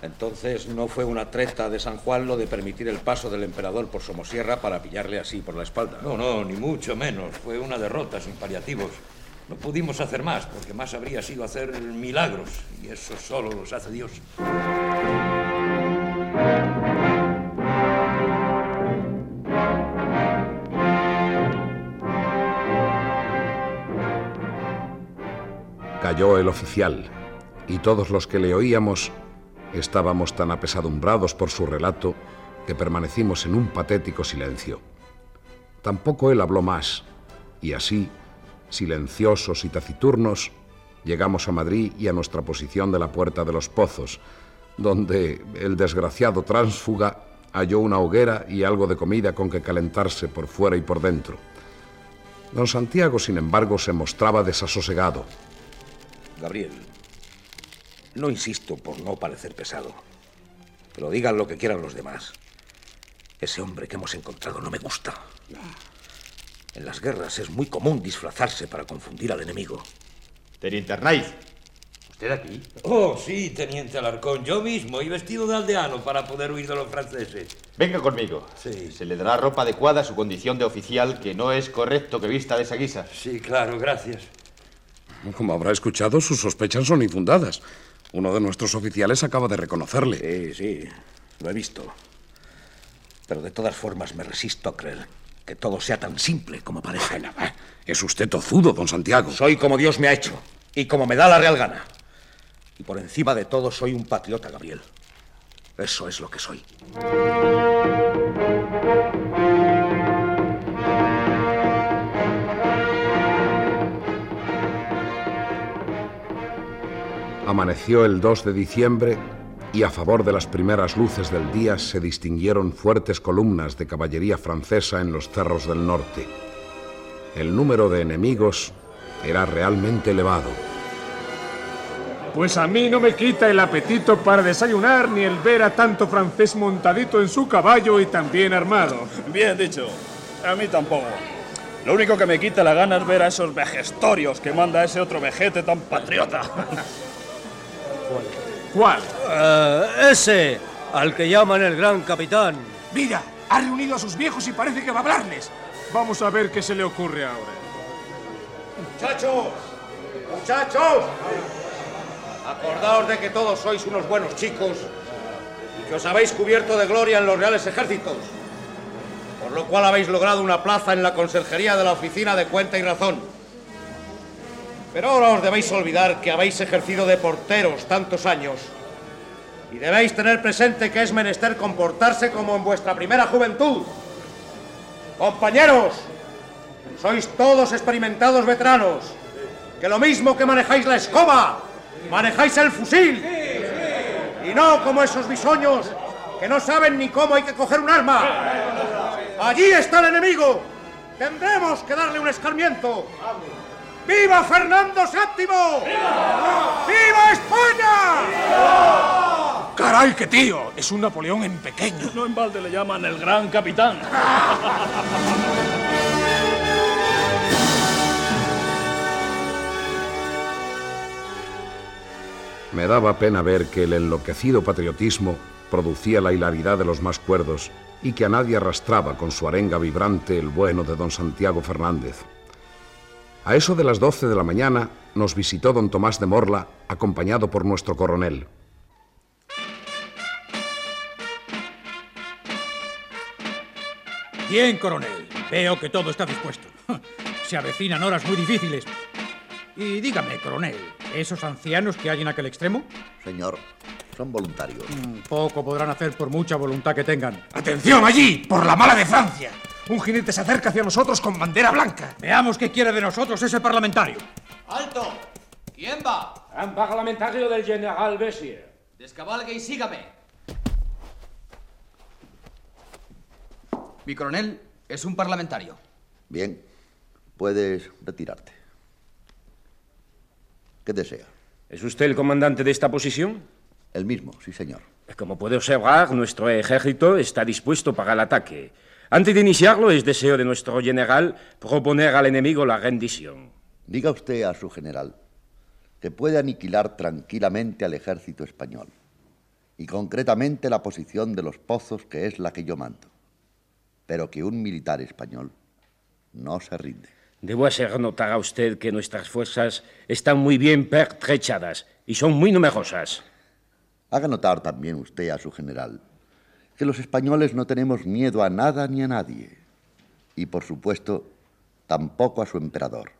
Entonces no fue una treta de San Juan lo de permitir el paso del emperador por Somosierra para pillarle así por la espalda. No, no, ni mucho menos. Fue una derrota sin paliativos. No pudimos hacer más, porque más habría sido hacer milagros, y eso solo los hace Dios. Cayó el oficial, y todos los que le oíamos estábamos tan apesadumbrados por su relato que permanecimos en un patético silencio. Tampoco él habló más, y así, silenciosos y taciturnos, llegamos a Madrid y a nuestra posición de la Puerta de los Pozos, donde el desgraciado tránsfuga halló una hoguera y algo de comida con que calentarse por fuera y por dentro. Don Santiago, sin embargo, se mostraba desasosegado. Gabriel, no insisto por no parecer pesado, pero digan lo que quieran los demás. Ese hombre que hemos encontrado no me gusta. En las guerras es muy común disfrazarse para confundir al enemigo. Teniente Arnaiz, ¿usted aquí? Oh, sí, teniente Alarcón, yo mismo, y vestido de aldeano para poder huir de los franceses. Venga conmigo. Sí. Se le dará ropa adecuada a su condición de oficial, que no es correcto que vista de esa guisa. Sí, claro, gracias. Como habrá escuchado, sus sospechas son infundadas. Uno de nuestros oficiales acaba de reconocerle. Sí, sí, lo he visto. Pero de todas formas me resisto a creer que todo sea tan simple como parece. Es usted tozudo, don Santiago. Soy como Dios me ha hecho y como me da la real gana. Y por encima de todo soy un patriota, Gabriel. Eso es lo que soy. Amaneció el 2 de diciembre y a favor de las primeras luces del día se distinguieron fuertes columnas de caballería francesa en los cerros del norte. El número de enemigos era realmente elevado. Pues a mí no me quita el apetito para desayunar ni el ver a tanto francés montadito en su caballo y también armado. Bien dicho. A mí tampoco. Lo único que me quita la gana es ver a esos vejestorios que manda ese otro vejete tan patriota. ¿Cuál? Eh, ese, al que llaman el gran capitán. Mira, ha reunido a sus viejos y parece que va a hablarles. Vamos a ver qué se le ocurre ahora. ¡Muchachos! ¡Muchachos! Acordaos de que todos sois unos buenos chicos y que os habéis cubierto de gloria en los reales ejércitos, por lo cual habéis logrado una plaza en la conserjería de la oficina de cuenta y razón. Pero ahora os debéis olvidar que habéis ejercido de porteros tantos años y debéis tener presente que es menester comportarse como en vuestra primera juventud. Compañeros, sois todos experimentados veteranos, que lo mismo que manejáis la escoba, manejáis el fusil. Y no como esos bisoños que no saben ni cómo hay que coger un arma. Allí está el enemigo. Tendremos que darle un escarmiento. ¡Viva Fernando VII! ¡Viva, España! ¡Caray, qué tío! Es un Napoleón en pequeño. No en balde le llaman el gran capitán. Me daba pena ver que el enloquecido patriotismo producía la hilaridad de los más cuerdos y que a nadie arrastraba con su arenga vibrante el bueno de don Santiago Fernández. A eso de las doce de la mañana nos visitó don Tomás de Morla, acompañado por nuestro coronel. Bien, coronel. Veo que todo está dispuesto. Se avecinan horas muy difíciles. Y dígame, coronel, ¿esos ancianos que hay en aquel extremo? Señor, son voluntarios. Mm, Poco podrán hacer por mucha voluntad que tengan. ¡Atención allí! ¡Por la mala de Francia! Un jinete se acerca hacia nosotros con bandera blanca. Veamos qué quiere de nosotros ese parlamentario. ¡Alto! ¿Quién va? Un parlamentario del general Bessier. Descabalgue y sígame. Mi coronel es un parlamentario. Bien, puedes retirarte. ¿Qué desea? ¿Es usted el comandante de esta posición? El mismo, sí, señor. Como puede observar, nuestro ejército está dispuesto para el ataque. Antes de iniciarlo, es deseo de nuestro general proponer al enemigo la rendición. Diga usted a su general que puede aniquilar tranquilamente al ejército español y concretamente la posición de los pozos, que es la que yo mando, pero que un militar español no se rinde. Debo hacer notar a usted que nuestras fuerzas están muy bien pertrechadas y son muy numerosas. Haga notar también usted a su general que los españoles no tenemos miedo a nada ni a nadie, y por supuesto tampoco a su emperador,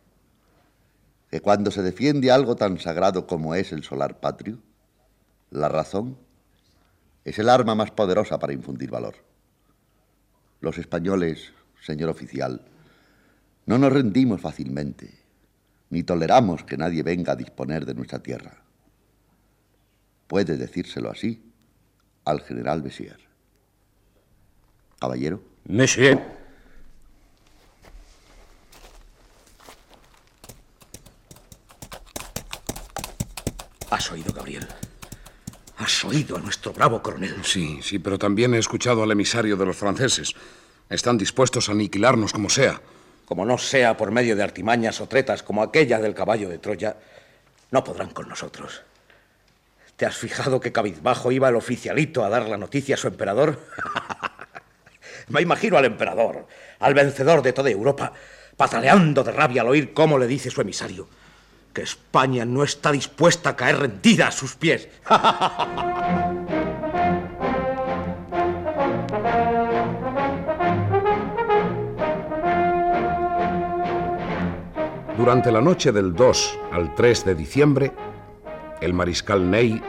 que cuando se defiende algo tan sagrado como es el solar patrio, la razón es el arma más poderosa para infundir valor. Los españoles, señor oficial, no nos rendimos fácilmente, ni toleramos que nadie venga a disponer de nuestra tierra puede decírselo así al general Bessier. Caballero. Monsieur. ¿Has oído, Gabriel? ¿Has oído a nuestro bravo coronel? Sí, sí, pero también he escuchado al emisario de los franceses. Están dispuestos a aniquilarnos como sea. Como no sea por medio de artimañas o tretas como aquella del caballo de Troya, no podrán con nosotros. ¿Te has fijado que cabizbajo iba el oficialito a dar la noticia a su emperador? Me imagino al emperador, al vencedor de toda Europa, pataleando de rabia al oír cómo le dice su emisario que España no está dispuesta a caer rendida a sus pies. Durante la noche del 2 al 3 de diciembre, el mariscal Ney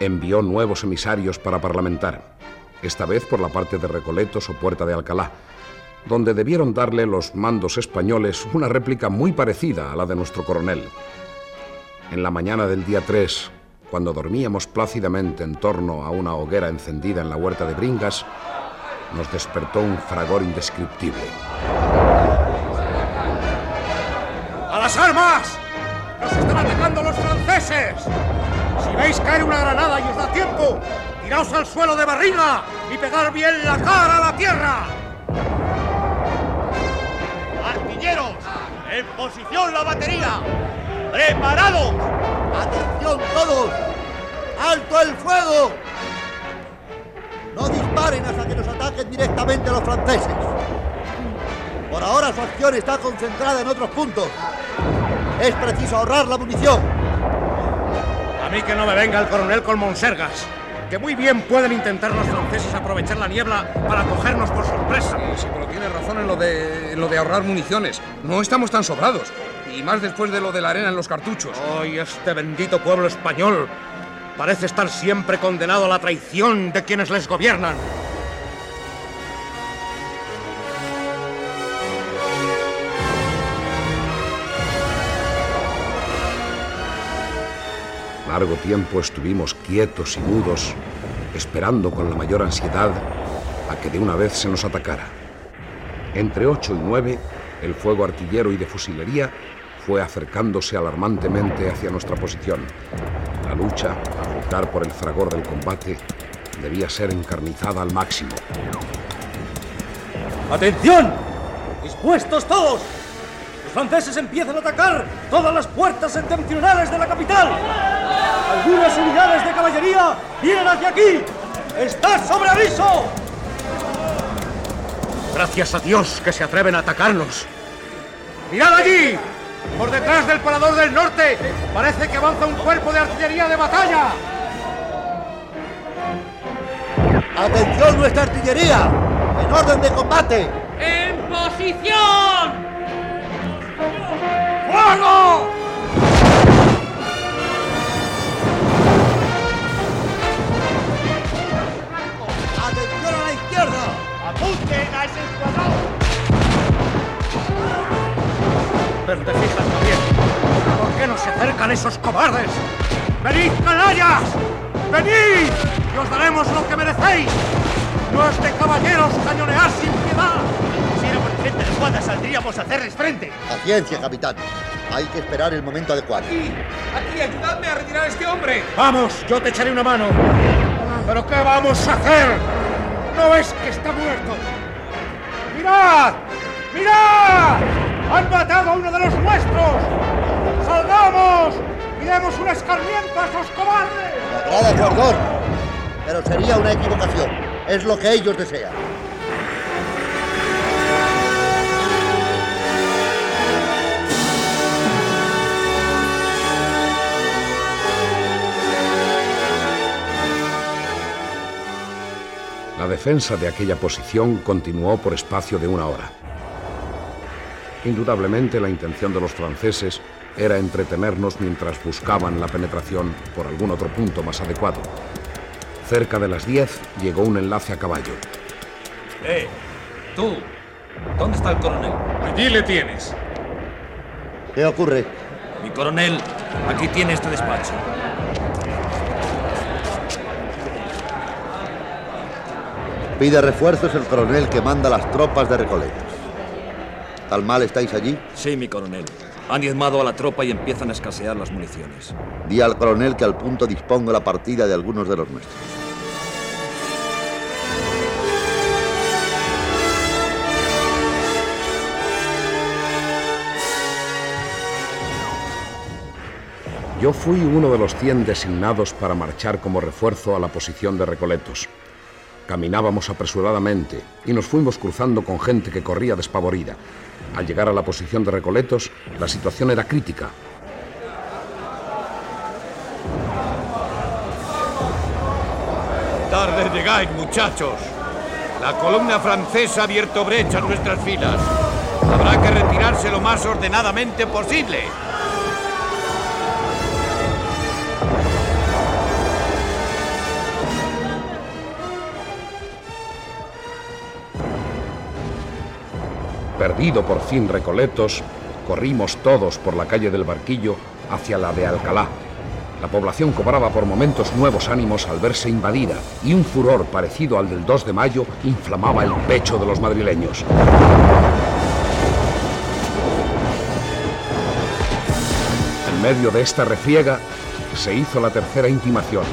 envió nuevos emisarios para parlamentar, esta vez por la parte de Recoletos o Puerta de Alcalá, donde debieron darle los mandos españoles una réplica muy parecida a la de nuestro coronel. En la mañana del día 3, cuando dormíamos plácidamente en torno a una hoguera encendida en la huerta de Bringas, nos despertó un fragor indescriptible. ¡A las armas! ¡Nos están atacando los Si veis caer una granada y os da tiempo, tiraos al suelo de barriga y pegar bien la cara a la tierra. ¡Artilleros! ¡En posición la batería! ¡Preparados! ¡Atención todos! ¡Alto el fuego! No disparen hasta que nos ataquen directamente los franceses. Por ahora su acción está concentrada en otros puntos. Es preciso ahorrar la munición. A mí que no me venga el coronel con Monsergas. Que muy bien pueden intentar los franceses aprovechar la niebla para cogernos por sorpresa. Sí, pero tiene razón en lo, de, en lo de ahorrar municiones. No estamos tan sobrados. Y más después de lo de la arena en los cartuchos. Hoy este bendito pueblo español parece estar siempre condenado a la traición de quienes les gobiernan. Largo tiempo estuvimos quietos y mudos, esperando con la mayor ansiedad a que de una vez se nos atacara. Entre 8 y 9, el fuego artillero y de fusilería fue acercándose alarmantemente hacia nuestra posición. La lucha, a juzgar por el fragor del combate, debía ser encarnizada al máximo. ¡Atención! ¡Dispuestos todos! Los franceses empiezan a atacar todas las puertas septentrionales de la capital. Algunas unidades de caballería vienen hacia aquí. ¡Estad sobre aviso! Gracias a Dios que se atreven a atacarnos. ¡Mirad allí! Por detrás del parador del norte parece que avanza un cuerpo de artillería de batalla. ¡Atención nuestra artillería! ¡En orden de combate! ¡En posición! ¡Fuego! ¡Apunten a ese escuadrón! Pero te fijas bien. ¿Por qué no se acercan esos cobardes? ¡Venid, canallas! ¡Venid! ¡Y os daremos lo que merecéis! ¡No es de caballeros cañonear sin piedad! Si era por gente de Juana saldríamos a hacerles frente. Paciencia, capitán. Hay que esperar el momento adecuado. Aquí, aquí, ayudadme a retirar a este hombre. Vamos, yo te echaré una mano. ¿Pero qué vamos a hacer? ¿No ves que está muerto? ¡Mirad! ¡Mirad! ¡Han matado a uno de los nuestros! ¡Salgamos! ¡Y demos un escarmiento a esos cobardes! Me agrada pero sería una equivocación. Es lo que ellos desean. La defensa de aquella posición continuó por espacio de una hora. Indudablemente la intención de los franceses era entretenernos mientras buscaban la penetración por algún otro punto más adecuado. Cerca de las 10 llegó un enlace a caballo. ¡Eh! ¡Tú! ¿Dónde está el coronel? Allí le tienes. ¿Qué ocurre? Mi coronel, aquí tiene este despacho. Pide refuerzos el coronel que manda las tropas de Recoletos. ¿Tal mal estáis allí? Sí, mi coronel. Han diezmado a la tropa y empiezan a escasear las municiones. Di al coronel que al punto dispongo la partida de algunos de los nuestros. Yo fui uno de los 100 designados para marchar como refuerzo a la posición de Recoletos. Caminábamos apresuradamente y nos fuimos cruzando con gente que corría despavorida. Al llegar a la posición de Recoletos, la situación era crítica. Tarde llegáis, muchachos. La columna francesa ha abierto brecha en nuestras filas. Habrá que retirarse lo más ordenadamente posible. Perdido por fin Recoletos, corrimos todos por la calle del Barquillo hacia la de Alcalá. La población cobraba por momentos nuevos ánimos al verse invadida y un furor parecido al del 2 de mayo inflamaba el pecho de los madrileños. En medio de esta refriega se hizo la tercera intimación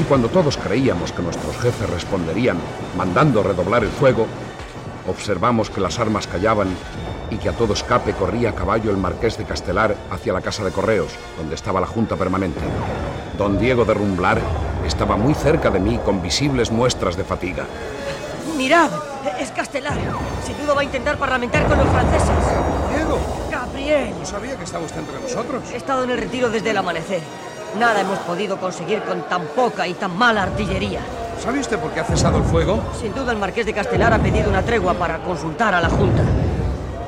y cuando todos creíamos que nuestros jefes responderían mandando redoblar el fuego, observamos que las armas callaban y que a todo escape corría a caballo el marqués de Castelar hacia la casa de correos, donde estaba la junta permanente. Don Diego de Rumblar estaba muy cerca de mí con visibles muestras de fatiga. Mirad, es Castelar. Sin duda va a intentar parlamentar con los franceses. Diego. Gabriel. No sabía que estaba usted entre nosotros. He estado en el retiro desde el amanecer. Nada hemos podido conseguir con tan poca y tan mala artillería. ¿Sabe usted por qué ha cesado el fuego? Sin duda el marqués de Castelar ha pedido una tregua para consultar a la Junta.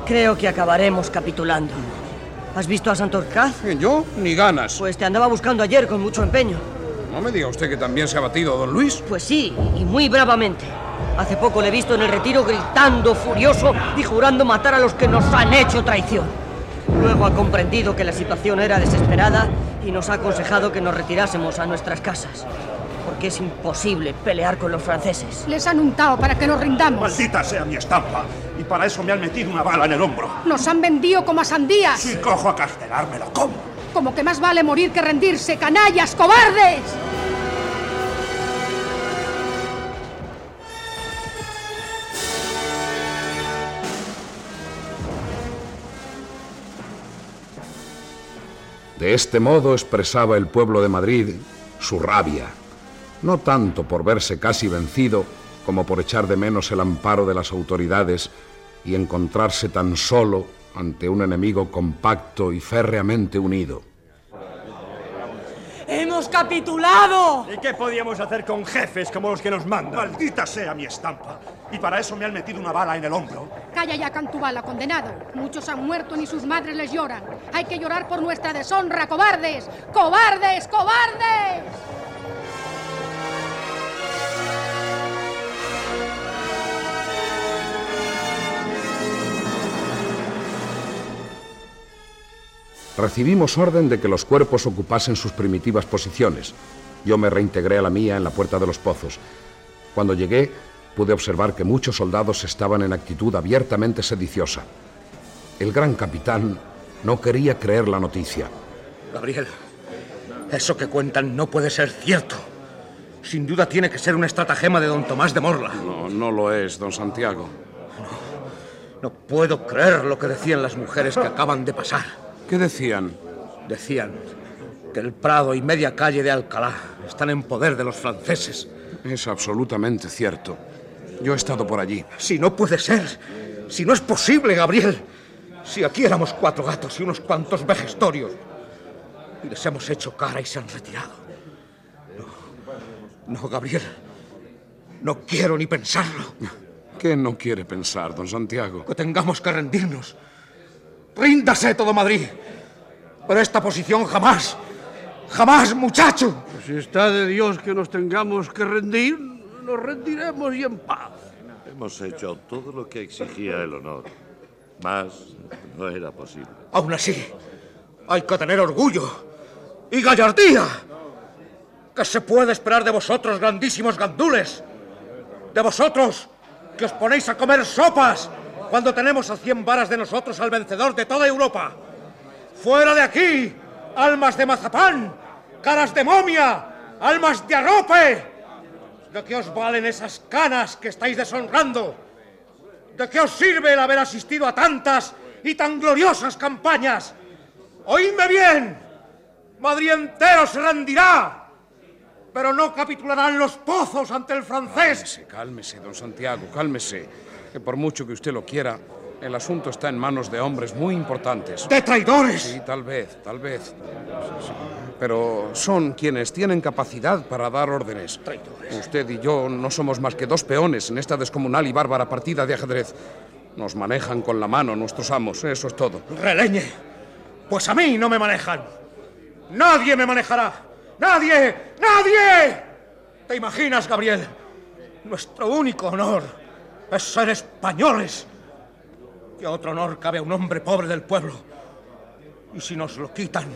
Creo que acabaremos capitulando. ¿Has visto a Santorcaz? ¿Yo? Ni ganas. Pues te andaba buscando ayer con mucho empeño. No me diga usted que también se ha batido don Luis. Pues sí, y muy bravamente. Hace poco le he visto en el retiro gritando furioso y jurando matar a los que nos han hecho traición. Luego ha comprendido que la situación era desesperada y nos ha aconsejado que nos retirásemos a nuestras casas. Es imposible pelear con los franceses. Les han untado para que nos rindamos. Maldita sea mi estampa. Y para eso me han metido una bala en el hombro. Nos han vendido como a sandías. Si cojo a Castelar, me lo como. Como que más vale morir que rendirse, canallas, cobardes. De este modo expresaba el pueblo de Madrid su rabia, no tanto por verse casi vencido como por echar de menos el amparo de las autoridades y encontrarse tan solo ante un enemigo compacto y férreamente unido. ¡Hemos capitulado! ¿Y qué podíamos hacer con jefes como los que nos mandan? Maldita sea mi estampa. Y para eso me han metido una bala en el hombro. Calla ya, Cantubala, condenado. Muchos han muerto ni sus madres les lloran. Hay que llorar por nuestra deshonra, cobardes. ¡Cobardes, cobardes! Recibimos orden de que los cuerpos ocupasen sus primitivas posiciones. Yo me reintegré a la mía en la puerta de los pozos. Cuando llegué, pude observar que muchos soldados estaban en actitud abiertamente sediciosa. El gran capitán no quería creer la noticia. Gabriel, eso que cuentan no puede ser cierto. Sin duda tiene que ser un estratagema de don Tomás de Morla. No, no lo es, don Santiago. No puedo creer lo que decían las mujeres que acaban de pasar. ¿Qué decían? Decían que el Prado y media calle de Alcalá están en poder de los franceses. Es absolutamente cierto. Yo he estado por allí. Si no puede ser, si no es posible, Gabriel. Si aquí éramos cuatro gatos y unos cuantos vejestorios. Y les hemos hecho cara y se han retirado. No, no, Gabriel. No quiero ni pensarlo. ¿Qué no quiere pensar, don Santiago? Que tengamos que rendirnos. Ríndase todo Madrid. Pero esta posición jamás. Jamás, muchacho. Pues si está de Dios que nos tengamos que rendir, nos rendiremos y en paz. Hemos hecho todo lo que exigía el honor. Más no era posible. Aún así, hay que tener orgullo y gallardía. ¿Qué se puede esperar de vosotros, grandísimos gandules? De vosotros, que os ponéis a comer sopas cuando tenemos a cien varas de nosotros al vencedor de toda Europa. ¡Fuera de aquí! ¡Almas de mazapán! ¡Caras de momia! ¡Almas de arrope! ¿De qué os valen esas canas que estáis deshonrando? ¿De qué os sirve el haber asistido a tantas y tan gloriosas campañas? ¡Oídme bien! Madrid entero se rendirá, pero no capitularán los pozos ante el francés. Cálmese, cálmese, don Santiago, cálmese. Que por mucho que usted lo quiera, el asunto está en manos de hombres muy importantes. ¡De traidores! Sí, tal vez, tal vez. Pero son quienes tienen capacidad para dar órdenes. Traidores. Usted y yo no somos más que dos peones en esta descomunal y bárbara partida de ajedrez. Nos manejan con la mano nuestros amos, eso es todo. Releñe. Pues a mí no me manejan. Nadie me manejará. Nadie. Nadie. ¿Te imaginas, Gabriel? Nuestro único honor es ser españoles. ¿Qué otro honor cabe a un hombre pobre del pueblo? Y si nos lo quitan,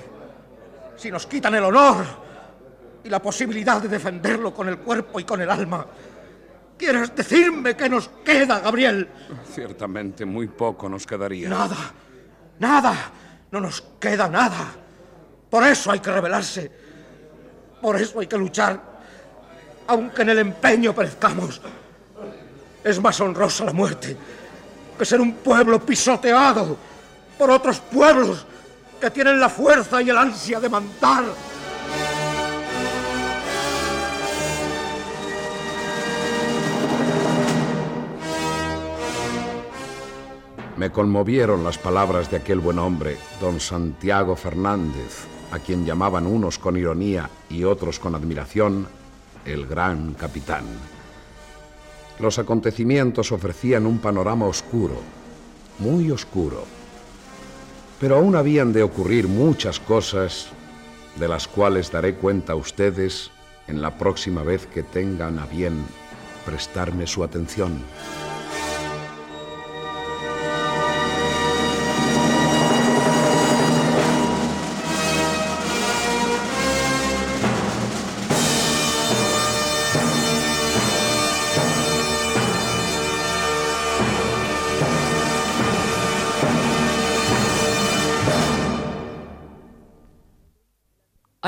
si nos quitan el honor y la posibilidad de defenderlo con el cuerpo y con el alma, ¿quieres decirme qué nos queda, Gabriel? Ciertamente muy poco nos quedaría. Nada, nada, no nos queda nada. Por eso hay que rebelarse, por eso hay que luchar, aunque en el empeño perezcamos. Es más honrosa la muerte que ser un pueblo pisoteado por otros pueblos que tienen la fuerza y el ansia de mandar. Me conmovieron las palabras de aquel buen hombre, don Santiago Fernández, a quien llamaban unos con ironía y otros con admiración el gran capitán. Los acontecimientos ofrecían un panorama oscuro, muy oscuro. Pero aún habían de ocurrir muchas cosas de las cuales daré cuenta a ustedes en la próxima vez que tengan a bien prestarme su atención.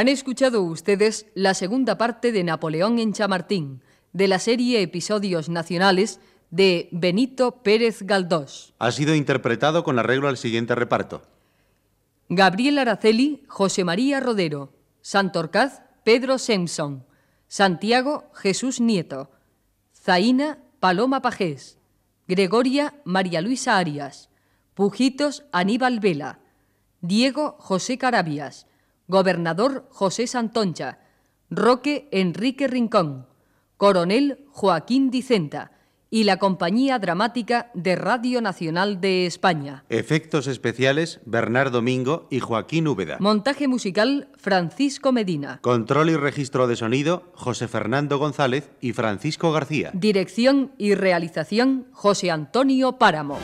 Han escuchado ustedes la segunda parte de Napoleón en Chamartín, de la serie Episodios Nacionales de Benito Pérez Galdós. Ha sido interpretado con arreglo al siguiente reparto. Gabriel Araceli, José María Rodero. Santorcaz, Pedro Simpson. Santiago, Jesús Nieto. Zaina, Paloma Pajés. Gregoria, María Luisa Arias. Pujitos, Aníbal Vela. Diego, José Carabias. Gobernador José Santoncha, Roque Enrique Rincón, Coronel Joaquín Dicenta y la Compañía Dramática de Radio Nacional de España. Efectos especiales Bernardo Mingo y Joaquín Úbeda. Montaje musical Francisco Medina. Control y registro de sonido José Fernando González y Francisco García. Dirección y realización José Antonio Páramo.